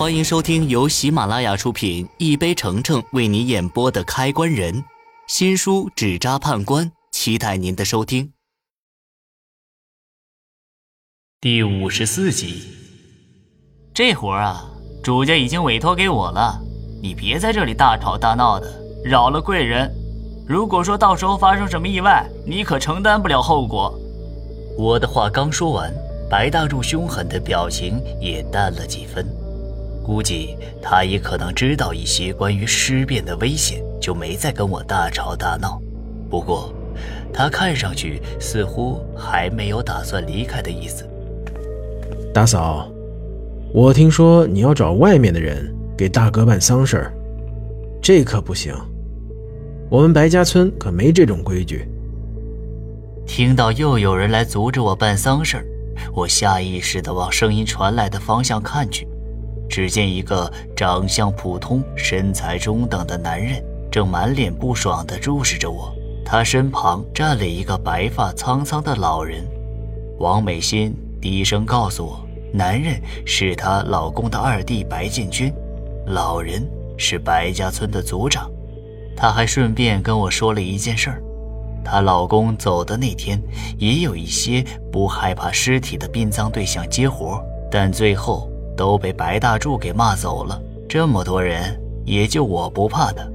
欢迎收听由喜马拉雅出品、一杯橙橙为你演播的《开关人》新书《纸扎判官》，期待您的收听。第五十四集，这活儿啊，主家已经委托给我了，你别在这里大吵大闹的，扰了贵人。如果说到时候发生什么意外，你可承担不了后果。我的话刚说完，白大柱凶狠的表情也淡了几分，估计他也可能知道一些关于尸变的危险，就没再跟我大吵大闹。不过，他看上去似乎还没有打算离开的意思。大嫂，我听说你要找外面的人给大哥办丧事儿，这可不行。我们白家村可没这种规矩。听到又有人来阻止我办丧事儿，我下意识地往声音传来的方向看去，只见一个长相普通、身材中等的男人正满脸不爽地注视着我。他身旁站了一个白发苍苍的老人，王美心。低声告诉我，男人是她老公的二弟白建军，老人是白家村的族长。她还顺便跟我说了一件事儿：她老公走的那天，也有一些不害怕尸体的殡葬对象接活，但最后都被白大柱给骂走了。这么多人，也就我不怕的。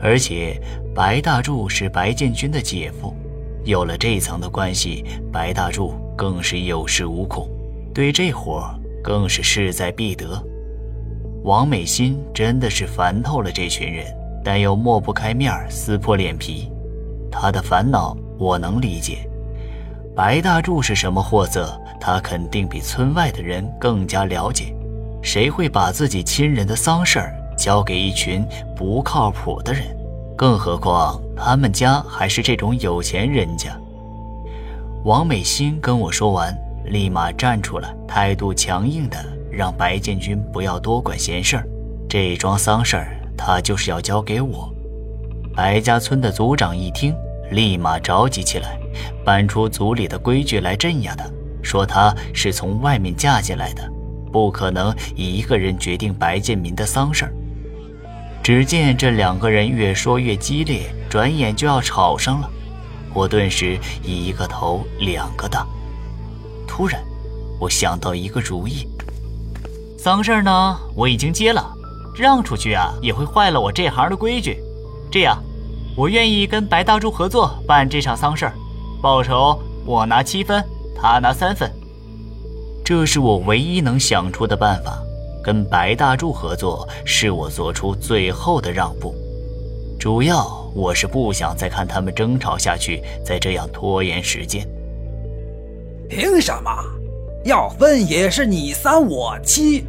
而且，白大柱是白建军的姐夫，有了这层的关系，白大柱。更是有恃无恐，对这活更是势在必得。王美心真的是烦透了这群人，但又抹不开面撕破脸皮。他的烦恼我能理解。白大柱是什么货色，他肯定比村外的人更加了解。谁会把自己亲人的丧事儿交给一群不靠谱的人？更何况他们家还是这种有钱人家。王美心跟我说完，立马站出来，态度强硬的让白建军不要多管闲事儿。这桩丧事儿，他就是要交给我。白家村的族长一听，立马着急起来，搬出族里的规矩来镇压他，说他是从外面嫁进来的，不可能一个人决定白建民的丧事儿。只见这两个人越说越激烈，转眼就要吵上了。我顿时一个头两个大。突然，我想到一个主意。丧事儿呢，我已经接了，让出去啊，也会坏了我这行的规矩。这样，我愿意跟白大柱合作办这场丧事儿，报酬我拿七分，他拿三分。这是我唯一能想出的办法。跟白大柱合作，是我做出最后的让步。主要。我是不想再看他们争吵下去，再这样拖延时间。凭什么？要分也是你三我七，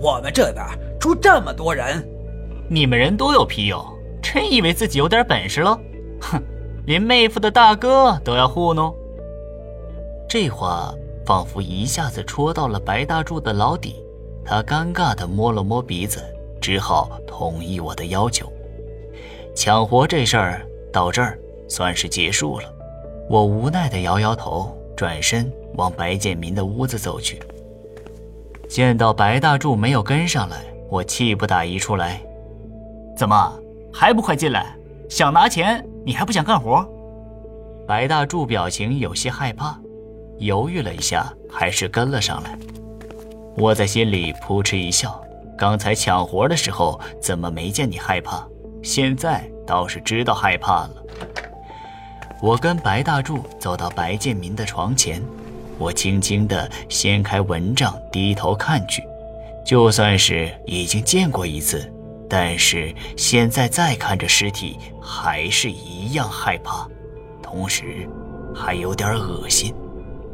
我们这边出这么多人，你们人多有屁用？真以为自己有点本事了？哼，连妹夫的大哥都要糊弄。这话仿佛一下子戳到了白大柱的老底，他尴尬地摸了摸鼻子，只好同意我的要求。抢活这事儿到这儿算是结束了，我无奈地摇摇头，转身往白建民的屋子走去。见到白大柱没有跟上来，我气不打一处来：“怎么还不快进来？想拿钱，你还不想干活？”白大柱表情有些害怕，犹豫了一下，还是跟了上来。我在心里扑哧一笑：刚才抢活的时候，怎么没见你害怕？现在倒是知道害怕了。我跟白大柱走到白建民的床前，我轻轻地掀开蚊帐，低头看去。就算是已经见过一次，但是现在再看着尸体，还是一样害怕，同时还有点恶心。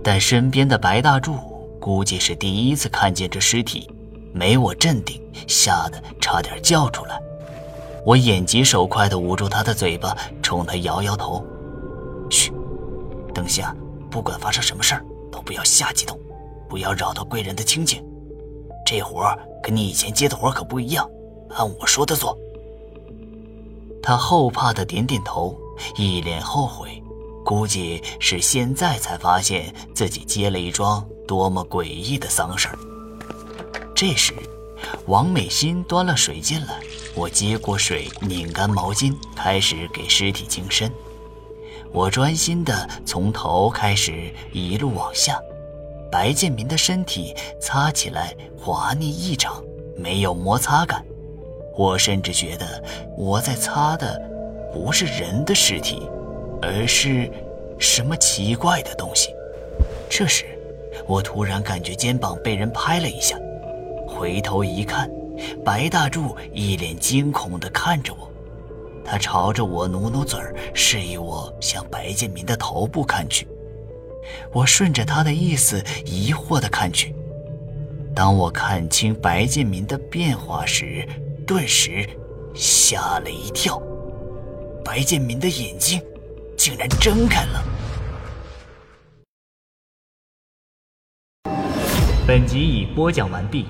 但身边的白大柱估计是第一次看见这尸体，没我镇定，吓得差点叫出来。我眼疾手快地捂住他的嘴巴，冲他摇摇头：“嘘，等下不管发生什么事儿，都不要瞎激动，不要扰到贵人的清静。这活儿跟你以前接的活可不一样，按我说的做。”他后怕地点点头，一脸后悔，估计是现在才发现自己接了一桩多么诡异的丧事儿。这时，王美心端了水进来，我接过水，拧干毛巾，开始给尸体净身。我专心地从头开始一路往下，白建民的身体擦起来滑腻异常，没有摩擦感。我甚至觉得我在擦的不是人的尸体，而是什么奇怪的东西。这时，我突然感觉肩膀被人拍了一下，回头一看，白大柱一脸惊恐地看着我。他朝着我努努嘴，示意我向白建民的头部看去。我顺着他的意思，疑惑地看去。当我看清白建民的变化时，顿时吓了一跳。白建民的眼睛竟然睁开了。本集已播讲完毕。